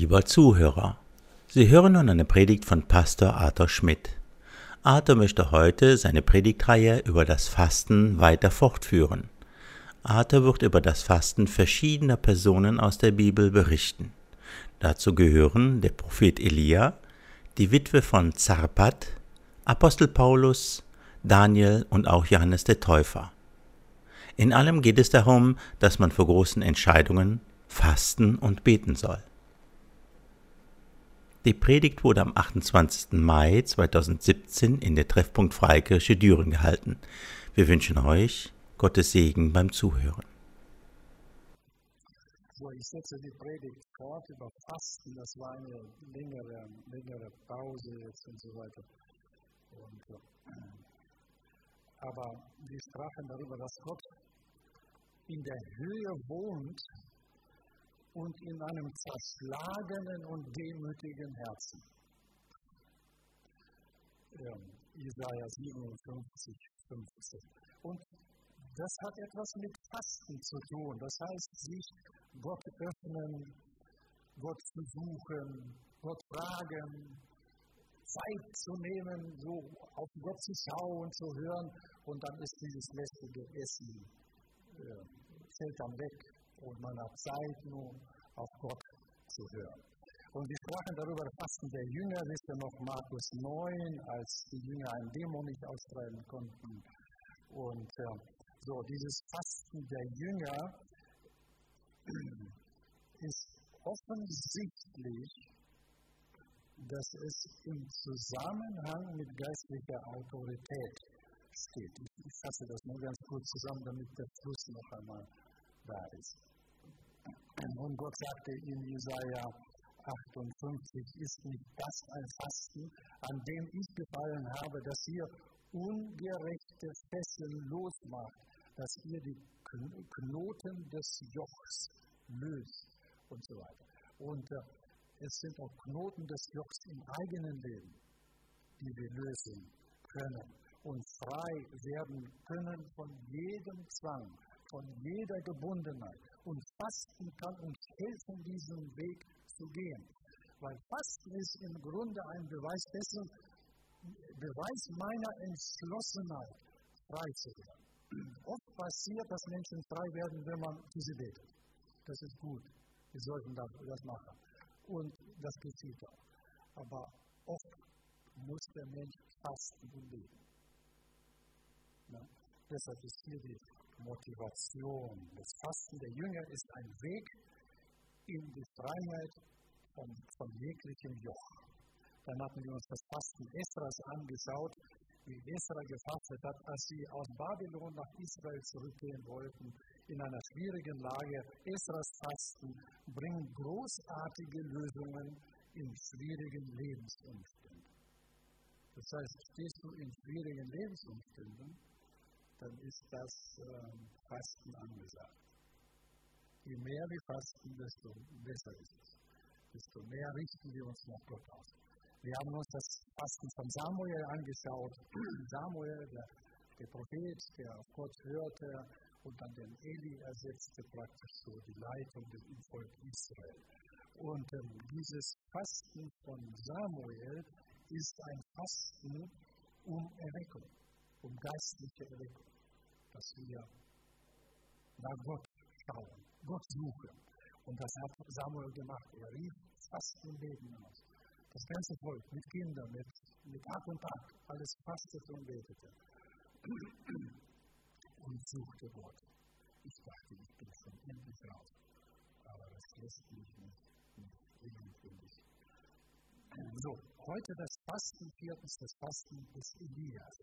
Lieber Zuhörer, Sie hören nun eine Predigt von Pastor Arthur Schmidt. Arthur möchte heute seine Predigtreihe über das Fasten weiter fortführen. Arthur wird über das Fasten verschiedener Personen aus der Bibel berichten. Dazu gehören der Prophet Elia, die Witwe von Zarpat, Apostel Paulus, Daniel und auch Johannes der Täufer. In allem geht es darum, dass man vor großen Entscheidungen fasten und beten soll. Die Predigt wurde am 28. Mai 2017 in der Treffpunkt Freikirche Düren gehalten. Wir wünschen euch Gottes Segen beim Zuhören. So, ich setze die Predigt fort über Fasten. Das war eine längere, längere Pause jetzt und so weiter. Und, äh, aber wir sprachen darüber, dass Gott in der Höhe wohnt und in einem zerschlagenen und demütigen Herzen. Ja, Isaiah 57, 15. Und das hat etwas mit Fasten zu tun. Das heißt, sich Gott öffnen, Gott zu suchen, Gott fragen, Zeit zu nehmen, so auf Gott zu schauen, zu hören und dann ist dieses lästige Essen, äh, fällt dann weg und man hat Zeit nur auf Gott zu hören. Und wir sprachen darüber, Fasten der Jünger, wisst ihr noch Markus 9, als die Jünger einen Dämon nicht austreiben konnten. Und äh, so, dieses Fasten der Jünger ist offensichtlich, dass es im Zusammenhang mit geistlicher Autorität steht. Ich, ich fasse das nur ganz kurz zusammen, damit der Fluss noch einmal da ist. Und Gott sagte in Jesaja 58, ist nicht das ein Fasten, an dem ich gefallen habe, dass ihr ungerechte Fesseln losmacht, dass ihr die Knoten des Jochs löst und so weiter. Und äh, es sind auch Knoten des Jochs im eigenen Leben, die wir lösen können und frei werden können von jedem Zwang, von jeder Gebundenheit. Und Fasten kann uns helfen, diesen Weg zu gehen. Weil Fasten ist im Grunde ein Beweis dessen, Beweis meiner Entschlossenheit, frei zu werden. Oft passiert, dass Menschen frei werden, wenn man sie betet. Das ist gut. Wir sollten das machen. Und das geschieht auch. Aber oft muss der Mensch fasten und leben. Ja? Deshalb ist hier die Motivation. Das Fasten der Jünger ist ein Weg in die Freiheit von, von jeglichem Joch. Dann hatten wir uns das Fasten Esras angeschaut, wie Esra gefastet hat, als sie aus Babylon nach Israel zurückgehen wollten, in einer schwierigen Lage. Esras Fasten bringt großartige Lösungen in schwierigen Lebensumständen. Das heißt, stehst du in schwierigen Lebensumständen, dann ist das äh, Fasten angesagt. Je mehr wir fasten, desto besser ist es. Desto mehr richten wir uns nach Gott aus. Wir haben uns das Fasten von Samuel angeschaut. Samuel, der, der Prophet, der auf Gott hörte und dann den Eli ersetzte, praktisch so die Leitung des Volk Israel. Und ähm, dieses Fasten von Samuel ist ein Fasten um Erweckung, um geistliche Erweckung, dass wir nach Gott schauen, Gott suchen. Und das hat Samuel gemacht. Er rief Fasten Leben aus. Das ganze Volk mit Kindern, mit, mit Tag und Tag, alles fastete und betete. Und suchte Gott. Ich dachte, ich bin schon endlich raus. Aber das lässt mich nicht, nicht. So, heute das Fasten, viertens das Fasten des Elias.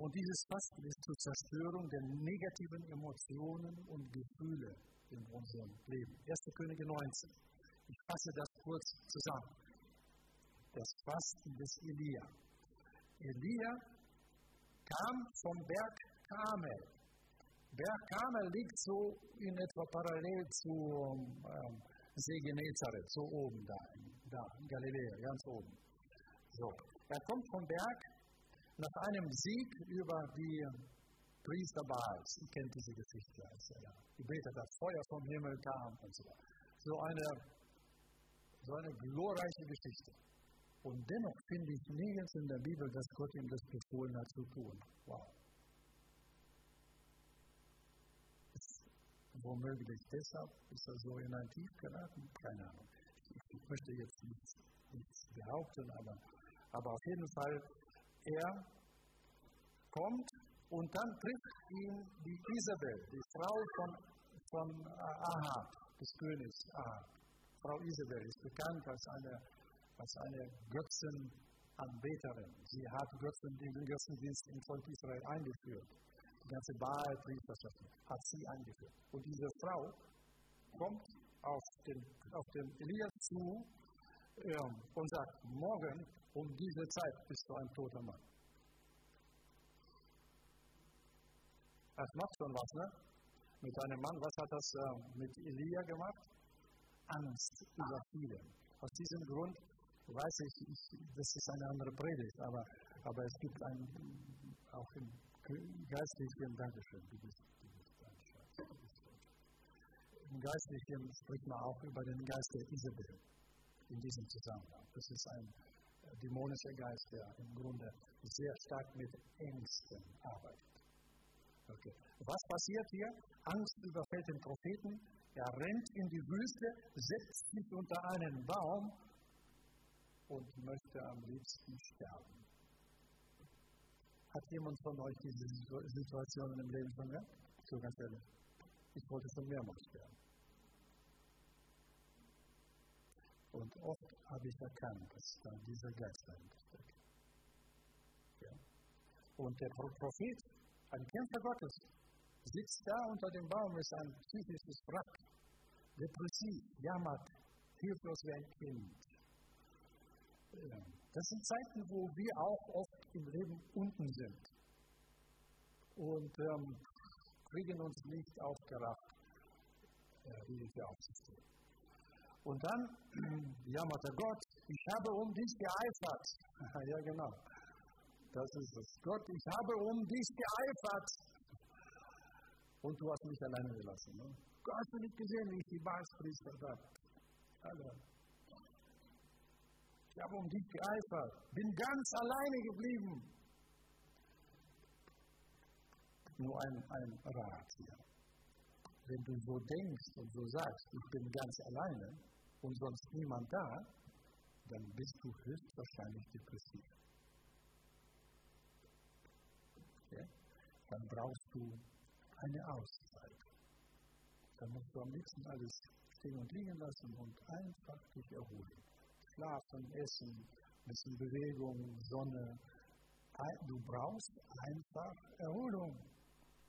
Und dieses Fasten ist zur Zerstörung der negativen Emotionen und Gefühle in unserem Leben. 1. Könige 19. Ich fasse das kurz zusammen. Das Fasten des Elia. Elia kam vom Berg Kamel. Berg Kamel liegt so in etwa parallel zu ähm, See Genezareth, so oben da, da in Galiläa, ganz oben. So, er kommt vom Berg nach einem Sieg über die Priester Baals, ihr kennt diese Geschichte, als er ja, gebetet hat, Feuer vom Himmel kam und so. So eine, so eine glorreiche Geschichte. Und dennoch finde ich nirgends in der Bibel, dass Gott ihm das befohlen hat zu tun. Wow. Womöglich deshalb ist er so in ein Tief geraten? Keine Ahnung. Ich, möchte jetzt nichts, nichts behaupten, aber, aber auf jeden Fall, er kommt und dann trifft ihn die Isabel, die Frau von, von Ahab, des Königs Ahab. Frau Isabel ist bekannt als eine, als eine Götzenanbeterin. Sie hat Götzen, den Götzendienst im Volk Israel eingeführt. Die ganze Baal-Priesterschaft hat sie eingeführt. Und diese Frau kommt auf den, auf den Elias zu äh, und sagt, morgen um diese Zeit bist du ein toter Mann. Das macht schon was, ne? Mit einem Mann, was hat das äh, mit Elia gemacht? Angst über viele. Aus diesem Grund weiß ich, ich, das ist eine andere Predigt, aber, aber es gibt ein, auch im geistlichen, Dankeschön, im geistlichen spricht man auch über den Geist der Isabel in diesem Zusammenhang. Das ist ein dämonischer Geist, der im Grunde sehr stark mit Ängsten arbeitet. Okay. Was passiert hier? Angst überfällt den Propheten. Er rennt in die Wüste, setzt sich unter einen Baum und möchte am liebsten sterben. Hat jemand von euch diese Situation im Leben schon gehabt? So ganz ehrlich. Ich wollte schon mehrmals sterben. Und oft habe ich erkannt, dass da dieser Geist dahinter steckt. Ja. Und der Prophet ein Kämpfer Gottes sitzt da unter dem Baum, ist ein psychisches Wrack, depressiv, jammert, hilflos wie ein Kind. Das sind Zeiten, wo wir auch oft im Leben unten sind und ähm, kriegen uns nicht aufgerafft, äh, Hilfe aufzustehen. Und dann jammert er Gott, ich habe um dich geeifert. ja, genau. Das ist es. Gott, ich habe um dich geeifert. Und du hast mich alleine gelassen. Ne? Hast du nicht gesehen, wie ich die Baalspriester da? Alle. Ich habe um dich geeifert. Bin ganz alleine geblieben. Nur ein, ein Rat hier. Wenn du so denkst und so sagst, ich bin ganz alleine und sonst niemand da, dann bist du höchstwahrscheinlich depressiv. dann brauchst du eine Auszeit. Dann musst du am liebsten alles stehen und liegen lassen und einfach dich erholen. Schlafen, essen, ein bisschen Bewegung, Sonne. Du brauchst einfach Erholung,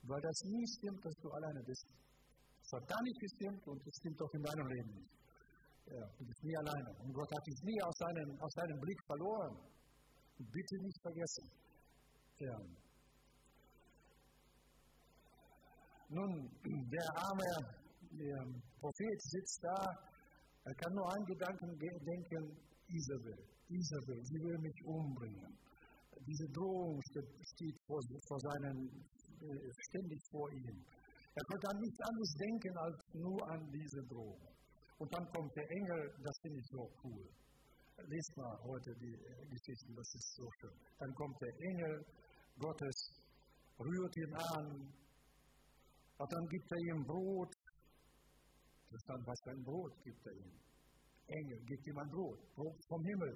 weil das nie stimmt, dass du alleine bist. Das hat gar nicht gestimmt und es stimmt auch in deinem Leben nicht. Ja, du bist nie alleine. Und Gott hat dich nie aus deinem, aus deinem Blick verloren. Bitte nicht vergessen. Ja. Nun, der arme der Prophet sitzt da, er kann nur an Gedanken denken, Isabel, Isabel, sie will mich umbringen. Diese Drohung steht vor, vor seinen, äh, ständig vor ihm. Er konnte an nichts anderes denken als nur an diese Drohung. Und dann kommt der Engel, das finde ich so cool. Lest mal heute die äh, Geschichten, das ist so schön. Dann kommt der Engel Gottes, rührt ihn an, und dann gibt er ihm Brot. Interessant, was für ein Brot gibt er ihm. Engel gibt ihm ein Brot, Brot vom Himmel.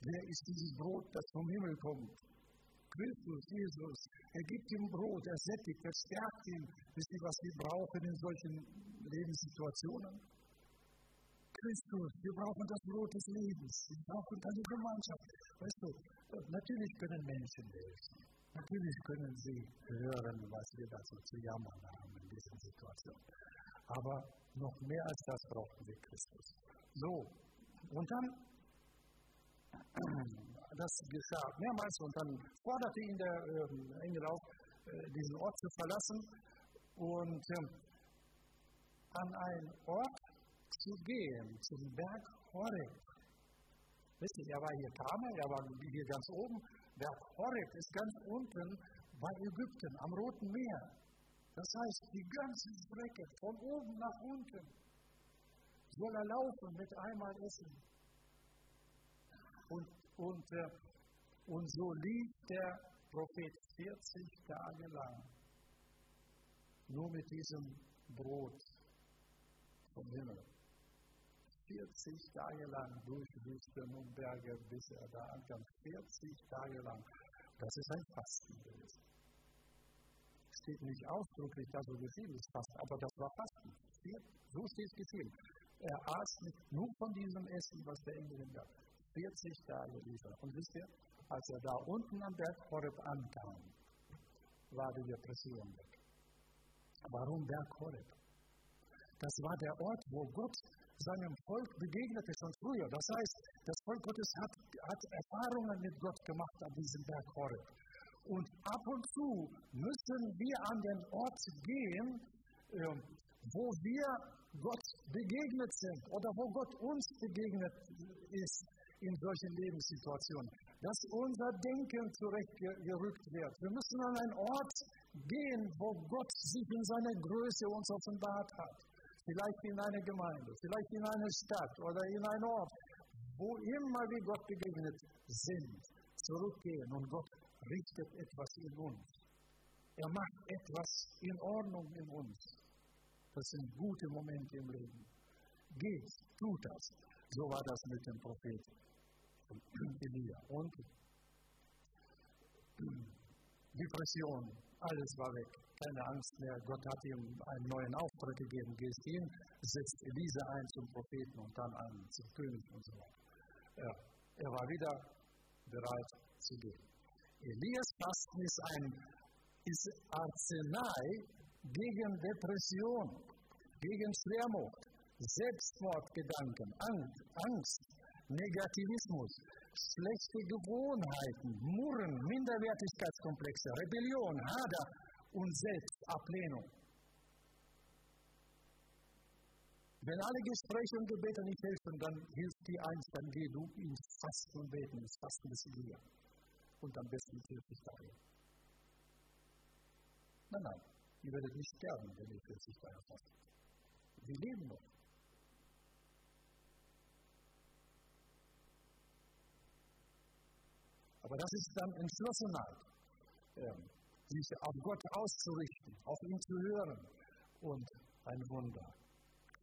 Wer ist dieses Brot, das vom Himmel kommt? Christus, Jesus. Er gibt ihm Brot, er sättigt, er stärkt ihn. Wisst ihr, was wir brauchen in solchen Lebenssituationen? Christus, wir brauchen das Brot des Lebens. Wir brauchen eine Gemeinschaft. Weißt du, natürlich können Menschen helfen. Natürlich können Sie hören, was wir dazu zu jammern haben in dieser Situation. Aber noch mehr als das brauchen wir Christus. So, und dann, das geschah mehrmals und dann forderte ihn der äh, Engel auf, äh, diesen Ort zu verlassen und äh, an einen Ort zu gehen, zum Berg Horeb. Wisst ihr, er war hier Tame, er war hier ganz oben, Berg Horeb ist ganz unten bei Ägypten am Roten Meer. Das heißt, die ganze Strecke von oben nach unten soll er laufen mit einmal Essen. Und, und, äh, und so lief der Prophet 40 Tage lang nur mit diesem Brot vom Himmel. 40 Tage lang durch Wüsten und Berge, bis er da ankam. 40 Tage lang. Das ist ein Fasten gewesen. Steht nicht ausdrücklich da so geschrieben, ist Fasten, aber das war Fasten. So steht es geschrieben. Er aß nicht nur von diesem Essen, was der Engel ihm gab. 40 Tage liefert. Und wisst ihr, als er da unten am Berg Horeb ankam, war die Depression weg. Warum Berg Horeb? Das war der Ort, wo Gott seinem Volk begegnete schon früher. Das heißt, das Volk Gottes hat, hat Erfahrungen mit Gott gemacht an diesem Berg Horeb. Und ab und zu müssen wir an den Ort gehen, äh, wo wir Gott begegnet sind oder wo Gott uns begegnet ist in solchen Lebenssituationen, dass unser Denken zurechtgerückt wird. Wir müssen an einen Ort gehen, wo Gott sich in seiner Größe uns offenbart hat vielleicht in eine Gemeinde, vielleicht in eine Stadt oder in einen Ort, wo immer wir Gott begegnet sind, zurückgehen und Gott richtet etwas in uns. Er macht etwas in Ordnung in uns. Das sind gute Momente im Leben. Geht, tut das. So war das mit dem Propheten Elia. Und Depression, alles war weg keine Angst mehr. Gott hat ihm einen neuen Auftrag gegeben. Gehst hin, setzt Elisa ein zum Propheten und dann an zum König und so weiter. Ja, er war wieder bereit zu gehen. Elias Fasten ist ein ist Arznei gegen Depression, gegen Schwermut, Selbstmordgedanken, Angst, Negativismus, schlechte Gewohnheiten, Murren, Minderwertigkeitskomplexe, Rebellion, Hader, und Selbstablehnung. Wenn alle Gespräche und Gebete nicht helfen, dann hilft dir eins, dann geh du ins Fasten und Beten, ins Fasten des Elia. Und am besten 40 Tage. Nein, nein, ihr werdet nicht sterben, wenn ihr 40 Tage fastet. Wir leben noch. Aber das ist dann Entschlossenheit. Ähm, sich auf Gott auszurichten, auf ihn zu hören und ein Wunder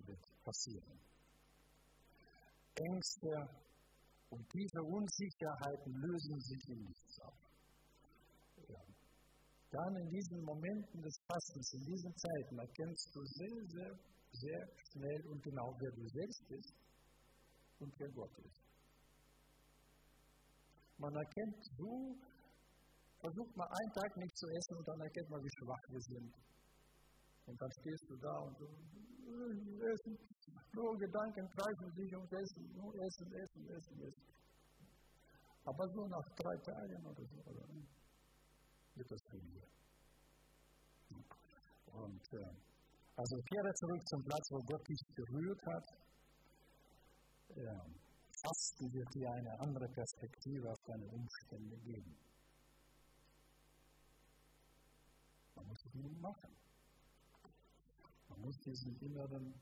wird passieren. Ängste und tiefe Unsicherheiten lösen sich in nichts auf. Dann in diesen Momenten des Fastens, in diesen Zeiten, erkennst du sehr, sehr, sehr schnell und genau, wer du selbst bist und wer Gott ist. Man erkennt so Versucht mal einen Tag nicht zu essen und dann erkennt man, wie schwach wir sind. Und dann stehst du da und du äh, essen, nur Gedanken kreisen sich und essen, nur essen, essen, essen, essen. Aber so nach drei Tagen oder so, oder, wird das weniger. Und äh, also kehre zurück zum Platz, wo Gott dich berührt hat. Ja, Fasten wird dir eine andere Perspektive auf deine Umstände geben. Man muss es nur machen. Man muss diesen inneren,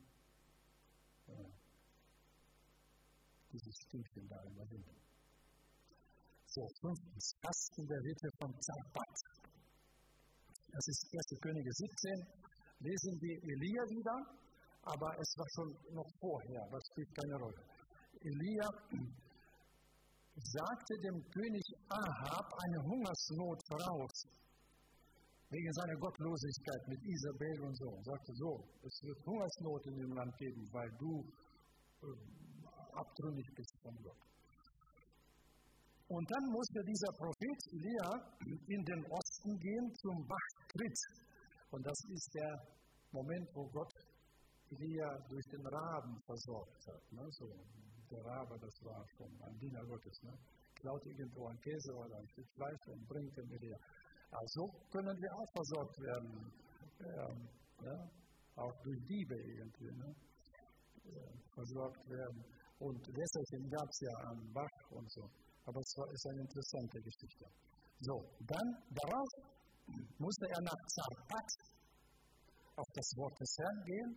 äh, dieses Stinkchen da überwinden. So, fünftens, Fasten der Ritte von Zapat. Das ist 1. Könige 17. Lesen wir Elia wieder, aber es war schon noch vorher, das spielt keine Rolle. Elia sagte dem König Ahab eine Hungersnot voraus wegen seiner Gottlosigkeit mit Isabel und so. Er sagte so, es wird Hungersnot in dem Land geben, weil du äh, abtrünnig bist von Gott. Und dann musste dieser Prophet Elia in den Osten gehen zum Bach Krit. Und das ist der Moment, wo Gott Elia durch den Raben versorgt hat. Ne? So, der Rabe, das war schon ein Diener Gottes. Ne? Klaut irgendwo ein Käse oder ein Stück Fleisch und bringt dem Elia. Also können wir auch versorgt werden. Ähm, ja, auch durch Diebe irgendwie. Ne? Äh, versorgt werden. Und Wässerchen gab es ja am Bach und so. Aber es ist eine interessante Geschichte. So, dann darauf musste er nach Zarpat auf das Wort des Herrn gehen.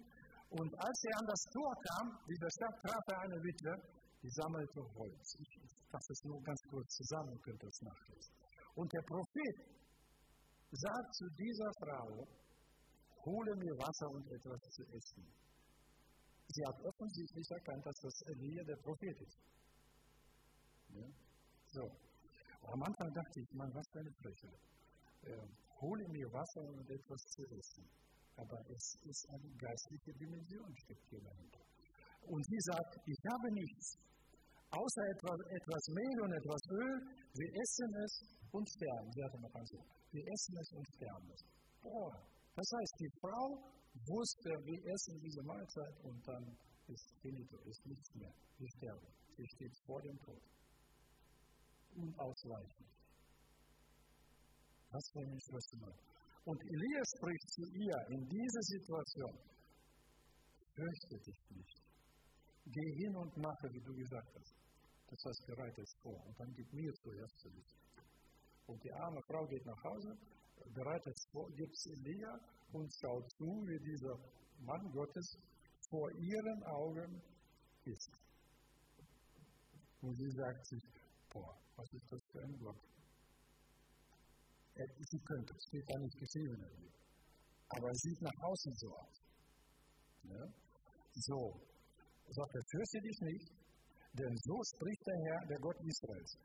Und als er an das Tor kam, wie der Stadt, traf er eine Witwe, die sammelte Holz. Ich fasse es nur ganz kurz zusammen, könnt ihr es nachlesen. Und der Prophet sagt zu dieser Frau, hole mir Wasser und etwas zu essen. Sie hat offensichtlich erkannt, dass das Elia der Prophet ist. Ja? So. Am Anfang dachte ich, man, was für eine Frechheit. Äh, hole mir Wasser und etwas zu essen. Aber es ist eine geistliche Dimension, steckt hier dahinter. Und sie sagt, ich habe nichts, außer etwas, etwas Mehl und etwas Öl. Wir essen es und sterben. Sie hatte noch also, wir essen es und sterben es. Boah, das heißt, die Frau wusste, wir essen diese Mahlzeit und dann ist finito, ist nichts mehr. Wir sterben. Sie steht vor dem Tod. Unausweichlich. Was für eine Schwester. Und Elia spricht zu ihr in dieser Situation, fürchte dich nicht. Geh hin und mache, wie du gesagt hast. Das heißt, bereite es vor und dann gib mir zuerst zu wissen. Und die arme Frau geht nach Hause, bereitet es vor, gibt es Elia und schaut zu, wie dieser Mann Gottes vor ihren Augen ist. Und sie sagt sich, boah, was ist das für ein Gott? Sie könnte, es steht da nicht geschrieben. Aber es sieht nach außen so aus. Ja? So, sagt er, fürchte dich nicht, denn so spricht der Herr, der Gott Israels.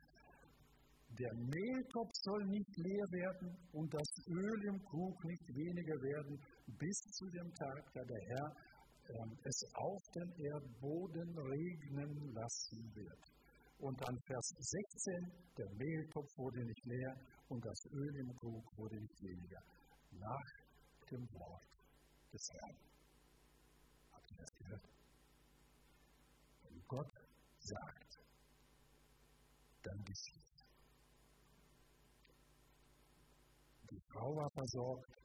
Der Mehltopf soll nicht leer werden und das Öl im Krug nicht weniger werden, bis zu dem Tag, da der Herr äh, es auf den Erdboden regnen lassen wird. Und dann Vers 16, der Mehltopf wurde nicht leer und das Öl im Krug wurde nicht weniger. Nach dem Wort des Herrn. Habt ihr das gehört? Wenn Gott sagt, dann geschieht. Die Frau war versorgt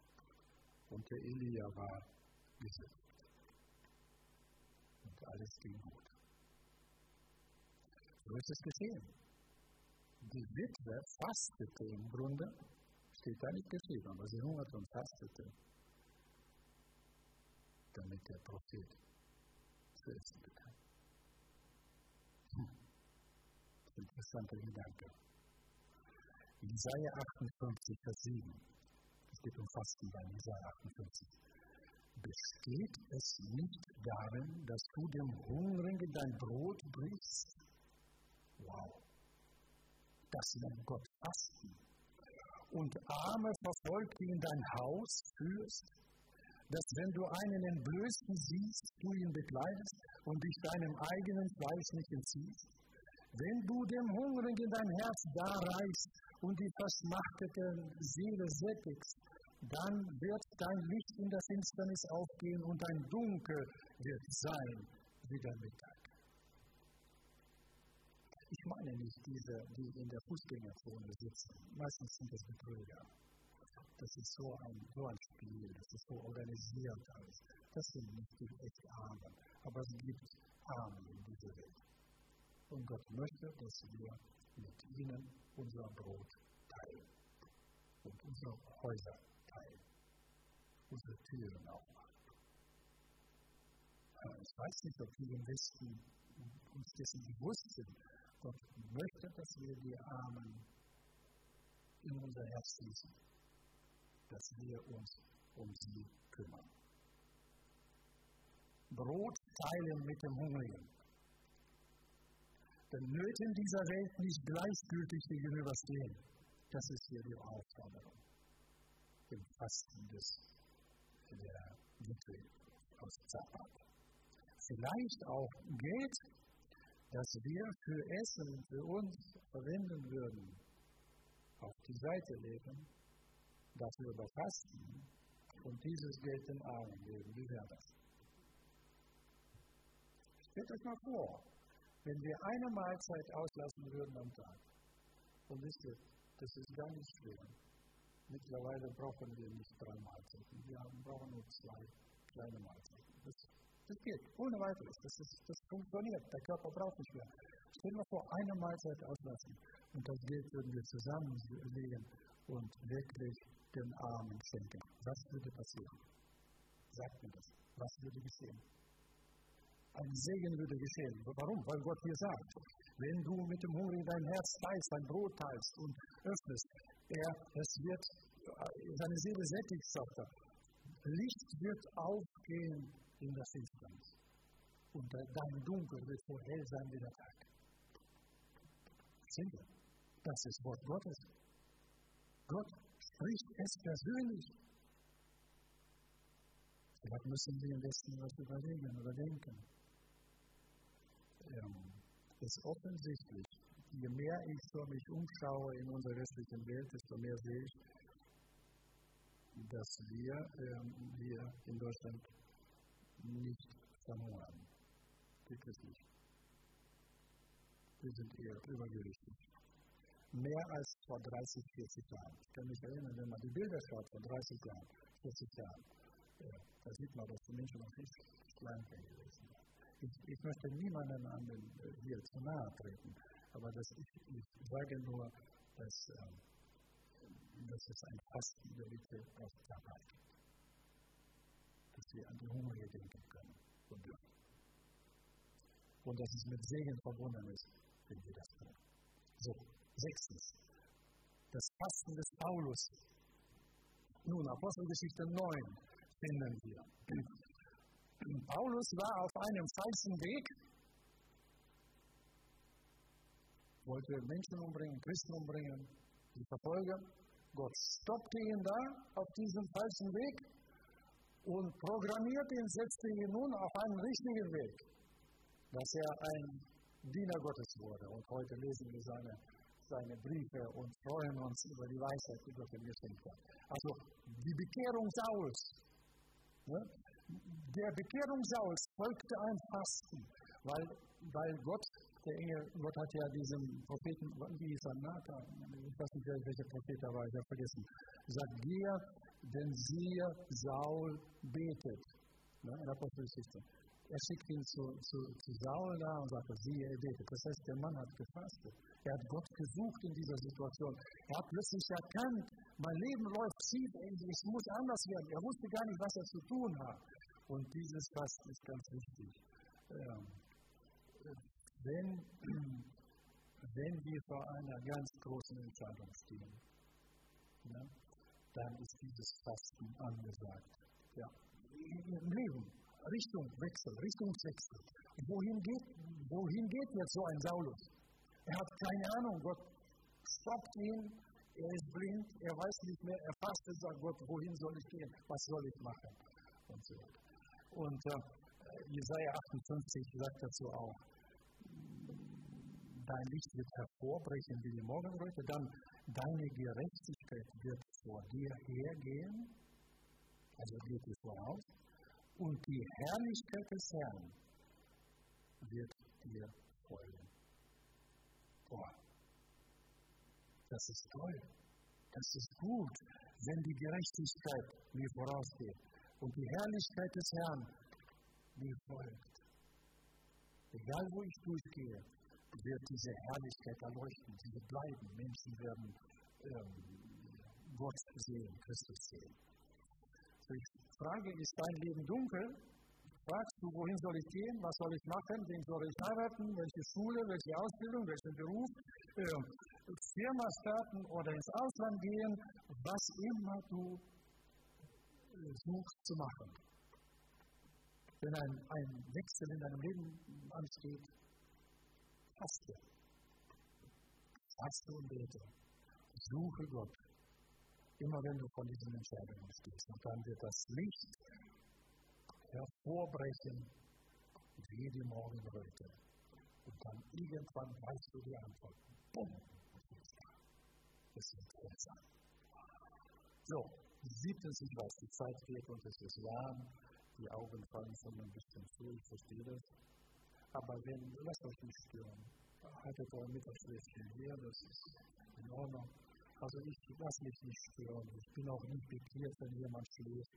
und der Elia war gesetzt. Und alles ging gut. So ist es geschehen. Die Witwe fastete im Grunde, steht da nicht geschrieben, aber sie hungerte und fastete, damit der Prophet zu essen bekam. Hm. Interessanter Gedanke. Jesaja 58, Vers 7. Es geht um Fasten bei Jesaja 58. Besteht es nicht darin, dass du dem Hungrigen dein Brot brichst Wow. Das nennt Gott Fasten. Und Arme verfolgt, die in dein Haus führst, dass wenn du einen Entblößten siehst, du ihn bekleidest und dich deinem eigenen Fleisch nicht entziehst. Wenn du dem Hungrigen dein Herz darreichst und die verschmachtete Seele sättigst, dann wird dein Licht in der Finsternis aufgehen und dein Dunkel wird sein wie der Mittag. Ich meine nicht diese, die in der Fußgängerzone sitzen. Meistens sind das Betrüger. Das ist so ein, so ein Spiel, das ist so organisiert alles. Das sind nicht die echt Armen. Aber es gibt Arme in dieser Welt. Und Gott möchte, dass wir mit ihnen unser Brot teilen und unsere Häuser teilen, unsere Türen aufmachen. Ich weiß nicht, ob wir im Westen uns dessen bewusst sind, Gott möchte, dass wir die Armen in unser Herz schließen, dass wir uns um sie kümmern. Brot teilen mit dem Hungrigen. Den Nöten dieser Welt nicht gleichgültig gegenüberstehen. Das ist hier die Aufforderung im Fasten des, der Witwe aus Zapat. Vielleicht auch Geld das wir für Essen für uns verwenden würden, auf die Seite legen, dafür aber fasten und dieses Geld den Armen geben. Wie wäre das? Stellt euch mal vor, wenn wir eine Mahlzeit auslassen würden am Tag. Und wisst ihr, das ist gar nicht schwer. Mittlerweile brauchen wir nicht drei Mahlzeiten. Wir brauchen nur zwei kleine Mahlzeiten. Das das geht, ohne weiteres. Das, ist, das funktioniert. Der Körper braucht nicht mehr. Stell dir vor, eine Mahlzeit auslassen. Und das Geld würden wir zusammenlegen und wirklich den Armen schenken. Was würde passieren? Sagt mir das. Was würde geschehen? Ein Segen würde geschehen. Warum? Weil Gott hier sagt, wenn du mit dem Hungrigen dein Herz teilst, dein Brot teilst und öffnest, er, es wird, seine Seele sättigt, sagt er. Licht wird aufgehen in das Finsternis. Und dein Dunkel wird so hell sein wie der Tag. Sehen Das ist Wort Gottes. Gott spricht es persönlich. Vielleicht müssen wir im Westen was überlegen, überdenken. Ähm, ist offensichtlich, je mehr ich für mich umschaue in unserer westlichen Welt, desto mehr sehe ich, dass wir ähm, hier in Deutschland nicht verhungern. Wirklich nicht. Wir sind eher übergewichtig. Mehr als vor 30, 40 Jahren. Ich kann mich erinnern, wenn man die Bilder schaut von 30 Jahren, 40 Jahren, ja, da sieht man, dass die Menschen noch nicht klein gewesen sind. Ich, ich möchte niemanden an den, äh, hier zu nahe treten, aber das, ich, ich sage nur, dass, äh, dass es ein Bitte auf Arbeit wir an die Hungrige denken können und dürfen. Und dass es mit Segen verbunden ist, wenn wir das tun. So, sechstens. Das Fasten des Paulus. Nun, Apostelgeschichte 9 finden wir. Paulus war auf einem falschen Weg, wollte Menschen umbringen, Christen umbringen, die Verfolger. Gott stoppte ihn da auf diesem falschen Weg und programmierte ihn, setzte ihn nun auf einen richtigen Weg, dass er ein Diener Gottes wurde. Und heute lesen wir seine, seine Briefe und freuen uns über die Weisheit, die Gott ihm geschenkt hat. Also die Bekehrung Sauls. Ne? Der Bekehrung Sauls folgte ein Fasten, weil, weil Gott, der Engel, Gott hat ja diesem Propheten, wie hieß er, Nathan, ich weiß nicht, welcher Prophet er war, ich habe vergessen, sagt, gehe, denn siehe, Saul betet. Ne, in Apostelgeschichte. Er schickt ihn zu, zu, zu Saul da und sagt, siehe, er betet. Das heißt, der Mann hat gefastet. Er hat Gott gesucht in dieser Situation. Er hat plötzlich erkannt, mein Leben läuft schief, es muss anders werden. Er wusste gar nicht, was er zu tun hat. Und dieses Fasten ist ganz wichtig. Ähm, wenn, wenn wir vor einer ganz großen Entscheidung stehen, dann ist dieses Fasten angesagt. Ja. Im Leben, Richtung Wechsel, Richtungswechsel. Wohin geht, wohin geht jetzt so ein Saulus? Er hat keine Ahnung, Gott stoppt ihn, er ist blind, er weiß nicht mehr, er fastet, sagt Gott, wohin soll ich gehen, was soll ich machen und so. Und äh, Jesaja 58 sagt dazu auch, dein Licht wird hervorbrechen wie die Morgenröte, dann deine Gerechtigkeit wird vor dir hergehen, also geht dir voraus, und die Herrlichkeit des Herrn wird dir folgen. Boah, das ist toll, das ist gut, wenn die Gerechtigkeit mir vorausgeht und die Herrlichkeit des Herrn mir folgt. Egal wo ich durchgehe, wird diese Herrlichkeit erleuchten. Sie wird bleiben. Menschen werden ähm, Gott sehen, Christus sehen. So ich frage, ist dein Leben dunkel? Fragst du, wohin soll ich gehen? Was soll ich machen? Wen soll ich heiraten? Welche Schule? Welche Ausbildung? Welchen Beruf? Ähm, Firma starten oder ins Ausland gehen? Was immer du suchst zu machen. Wenn ein, ein Wechsel in deinem Leben ansteht, faste. Faste und bete. Suche Gott. Immer wenn du von diesen Entscheidungen stehst. Und dann wird das Licht hervorbrechen wie die Morgenröte. Und dann irgendwann weißt du die Antwort. Bumm. Es wird sein. So, Siebtens, ich weiß, die Zeit geht und es ist warm, die Augen fallen schon ein bisschen zu, ich verstehe das. Aber wenn, lasst euch nicht stören. Haltet euer Mittagsschläfchen hier, das ist in Ordnung. Also ich lasse mich nicht stören. Ich bin auch nicht pikiert, wenn jemand schläft.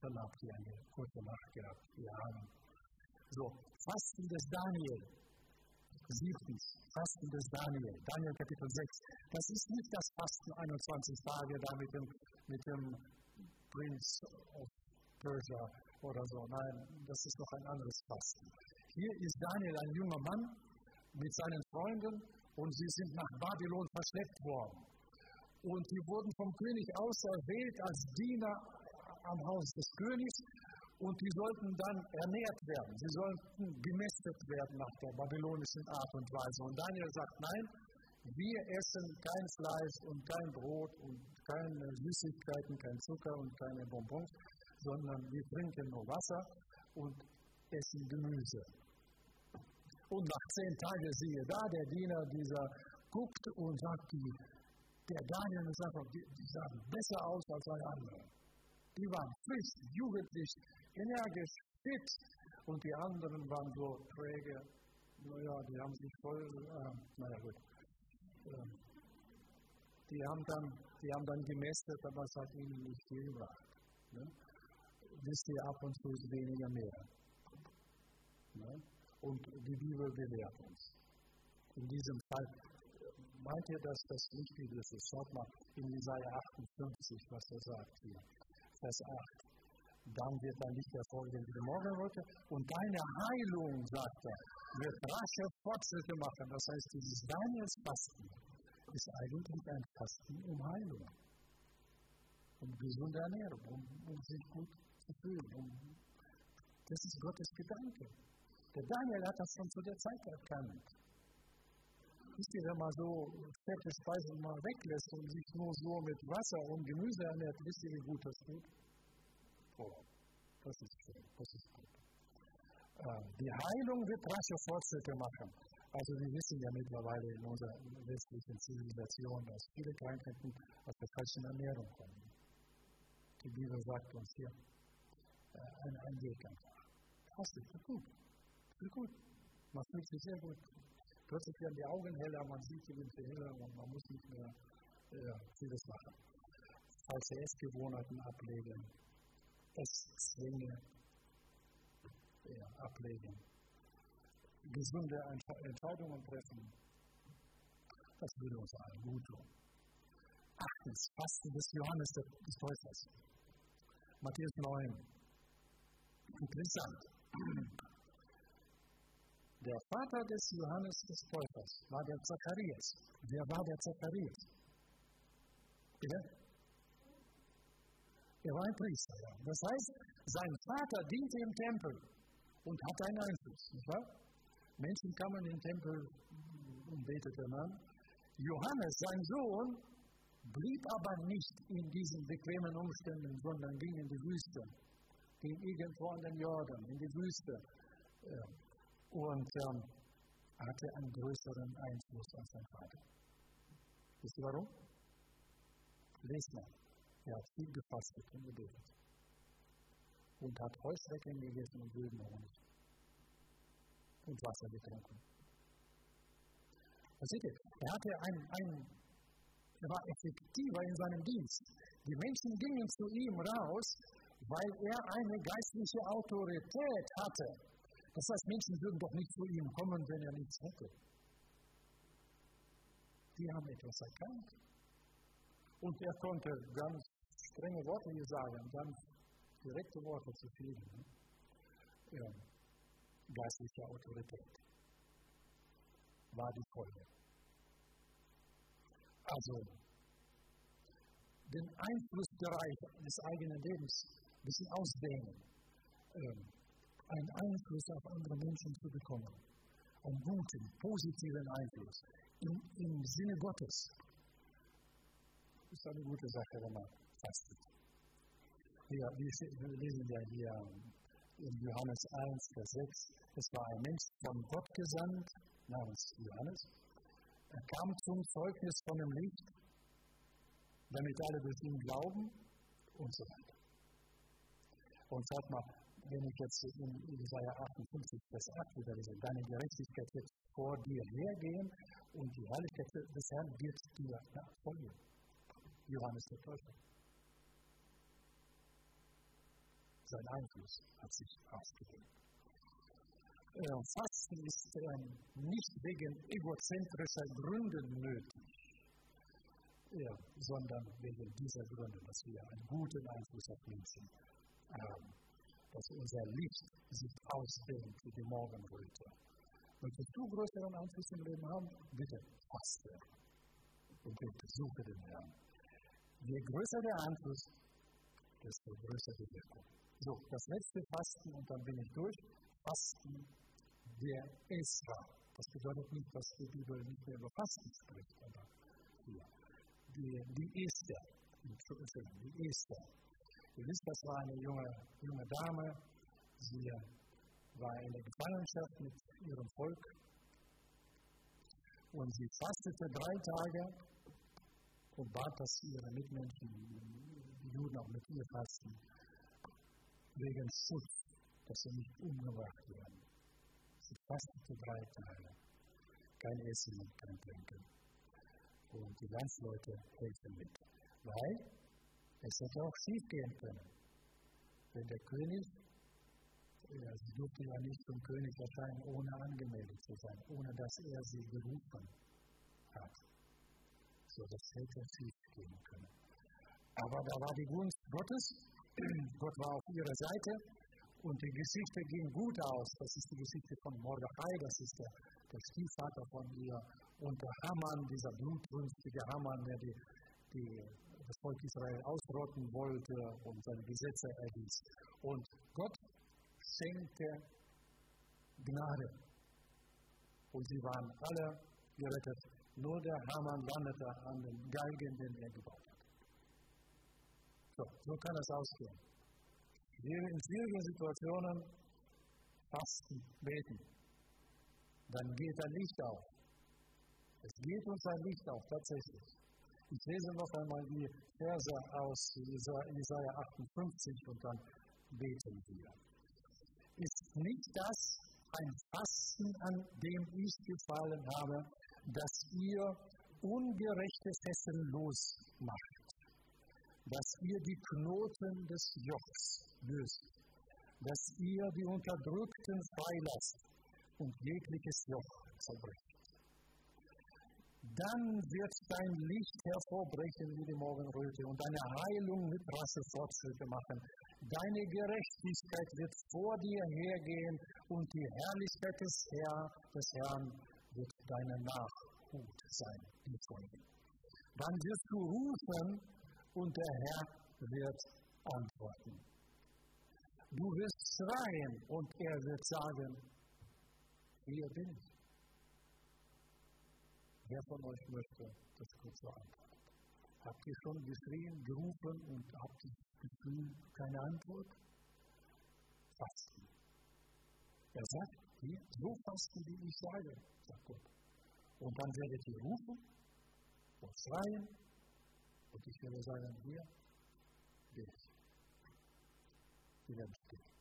Dann habt ihr eine kurze Nacht gehabt. Ja. So, Fasten des Daniel. Siebtens, Fasten des Daniel, Daniel Kapitel 6. Das ist nicht das Fasten 21 Tage da mit dem, mit dem Prince of Persia oder so. Nein, das ist noch ein anderes Fasten. Hier ist Daniel ein junger Mann mit seinen Freunden und sie sind nach Babylon verschleppt worden. Und sie wurden vom König auserwählt als Diener am Haus des Königs und die sollten dann ernährt werden. Sie sollten gemästet werden nach der babylonischen Art und Weise. Und Daniel sagt, nein, wir essen kein Fleisch und kein Brot und keine Süßigkeiten, kein Zucker und keine Bonbons, sondern wir trinken nur Wasser und essen Gemüse. Und nach zehn Tagen siehe da, der Diener dieser guckt und sagt, die, der Daniel und sagt, die, die sahen besser aus als alle anderen. Die waren frisch, jugendlich, energisch, fit und die anderen waren so träge. Naja, die haben sich voll, äh, naja gut. Äh, die, haben dann, die haben dann gemästet, aber es hat ihnen nicht viel gebracht. Ne? Wisst ihr, ab und zu ist weniger mehr. Ne? Und die Bibel belehrt uns. In diesem Fall meint ihr, dass das wichtig ist? Schaut mal in Jesaja 58, was er sagt hier. Vers 8 dann wird dein Licht hervorgehen wie die Morgenröte und deine Heilung, sagt er, wird rasche Fortschritte machen. Das heißt, dieses Daniels Fasten ist eigentlich ein Fasten um Heilung, um gesunde Ernährung, um, um sich gut zu fühlen. Um, das ist Gottes Gedanke. Der Daniel hat das schon zu der Zeit erkannt. Wisst ihr, wenn man so fette Speisen mal weglässt und sich nur so mit Wasser und Gemüse ernährt, wisst ihr, wie gut das tut? vor. Das ist schön, das ist gut. Ähm, die Heilung wird rasche Fortschritte machen. Also wir wissen ja mittlerweile in unserer westlichen Zivilisation, dass viele Krankheiten aus der falschen Ernährung kommen. Die Bibel sagt uns hier äh, ein, Weg einfach. Das ist gut. Ist gut. Man fühlt sich sehr gut. Plötzlich werden die Augen heller, man sieht die Winde heller und man muss nicht mehr äh, vieles machen. Falsche Essgewohnheiten ablegen, Esszwänge ja, ablegen. Gesunde Entscheidungen treffen. Das würde uns allen gut tun. Achtens, Fasten des Johannes des Täufers. Matthäus 9. Interessant. Der Vater des Johannes des Täufers war der Zacharias. Wer war der Zacharias? Bitte? Er war ein Priester. Ja. Das heißt, sein Vater diente im Tempel und hatte einen Einfluss. Nicht wahr? Menschen kamen in den Tempel und beteten an. Johannes, sein Sohn, blieb aber nicht in diesen bequemen Umständen, sondern ging in die Wüste, ging irgendwo an den Jordan, in die Wüste und ähm, hatte einen größeren Einfluss als sein Vater. Wisst ihr warum? Lest mal. Er hat viel gefastet und gebetet. Und hat Heuschrecken gegessen und wilden Honig. Und Wasser getrunken. Was seht ihr? Er hatte ein, ein, er war effektiver in seinem Dienst. Die Menschen gingen zu ihm raus, weil er eine geistliche Autorität hatte. Das heißt, Menschen würden doch nicht zu ihm kommen, wenn er nichts hätte. Die haben etwas erkannt. Und er konnte ganz strenge Worte hier sagen, ganz direkte Worte zu vielen. Ja, geistliche Autorität war die Folge. Also, den Einflussbereich des eigenen Lebens ein bisschen ausdehnen, ähm, einen Einfluss auf andere Menschen zu bekommen, einen guten, positiven Einfluss im, im Sinne Gottes. Das ist eine gute Sache, wenn man fastet. Wir, wir lesen ja hier in Johannes 1, Vers 6, es war ein Mensch von Gott gesandt, namens Johannes. Er kam zum Zeugnis von dem Licht, damit alle durch ihn glauben und so weiter. Und sag mal, wenn ich jetzt in Jesaja 58, Vers 8 wieder lese, deine Gerechtigkeit wird vor dir hergehen und die Herrlichkeit des Herrn wird dir nachfolgen. Johannes der Täufer. sein Einfluss hat sich ausgedehnt. Äh, Fasten ist ähm, nicht wegen egozentrischer Gründe nötig, ja, sondern wegen dieser Gründe, dass wir einen guten Einfluss auf Menschen haben, dass unser Licht sich ausdehnt wie die Morgenröte. Möchtest du größeren Einfluss im Leben haben? Bitte faste und bitte suche den Herrn. Je größer der Einfluss, desto größer die Wirkung. So, das letzte Fasten und dann bin ich durch. Fasten der Esra. Das bedeutet nicht, dass die Bibel nicht mehr über Fasten spricht, aber hier. Die, die Esther, Entschuldigung, die Esther. Ihr wisst, das war eine junge, junge Dame. Sie war in der Gefangenschaft mit ihrem Volk. Und sie fastete drei Tage und bat, dass ihre Mitmenschen, die Juden auch mit ihr fasten, wegen Schutz, dass sie nicht umgebracht werden. Sie fastete drei Tage. Kein Essen und kein Trinken. Und die Landsleute helfen mit. Weil es hätte auch schief gehen können. Wenn der König, ja, sie durfte ja nicht zum König erscheinen, ohne angemeldet zu sein, ohne dass er sie gerufen hat. So, das hätte schief gehen können. Aber da war die Gunst Gottes, Gott war auf ihrer Seite und die Geschichte ging gut aus. Das ist die Geschichte von Mordechai, das ist der, der Stiefvater von ihr. Und der Haman, dieser blutrünstige Haman, der die, die, das Volk Israel ausrotten wollte und seine Gesetze erwies. Und Gott schenkte Gnade. Und sie waren alle gerettet. Nur der Haman landete an den Geigen, den er gebaut hat. So, so kann es ausgehen. Wir in schwierigen Situationen fasten, beten. Dann geht ein Licht auf. Es geht uns ein Licht auf, tatsächlich. Ich lese noch einmal die Verse aus Jesaja 58 und dann beten wir. Ist nicht das ein Fasten, an dem ich gefallen habe, dass ihr ungerechtes Hessen losmacht? dass ihr die Knoten des Jochs löst, dass ihr die Unterdrückten freilasst und jegliches Joch zerbricht. Dann wird dein Licht hervorbrechen wie die Morgenröte und deine Heilung mit rasche Fortschritte machen. Deine Gerechtigkeit wird vor dir hergehen und die Herrlichkeit des, Herr, des Herrn wird deine Nachhut sein. Dann wirst du rufen und der Herr wird antworten. Du wirst schreien und er wird sagen, hier bin ich. Wer von euch möchte das kurz beantworten? Habt ihr schon geschrien, gerufen und habt das Gefühl, keine Antwort? Fasten. Er sagt, hier, so fasten, wie ich sage, sagt Gott. Und dann werdet ihr rufen und schreien und ich werde sagen, hier bin ich. Die werden stehen.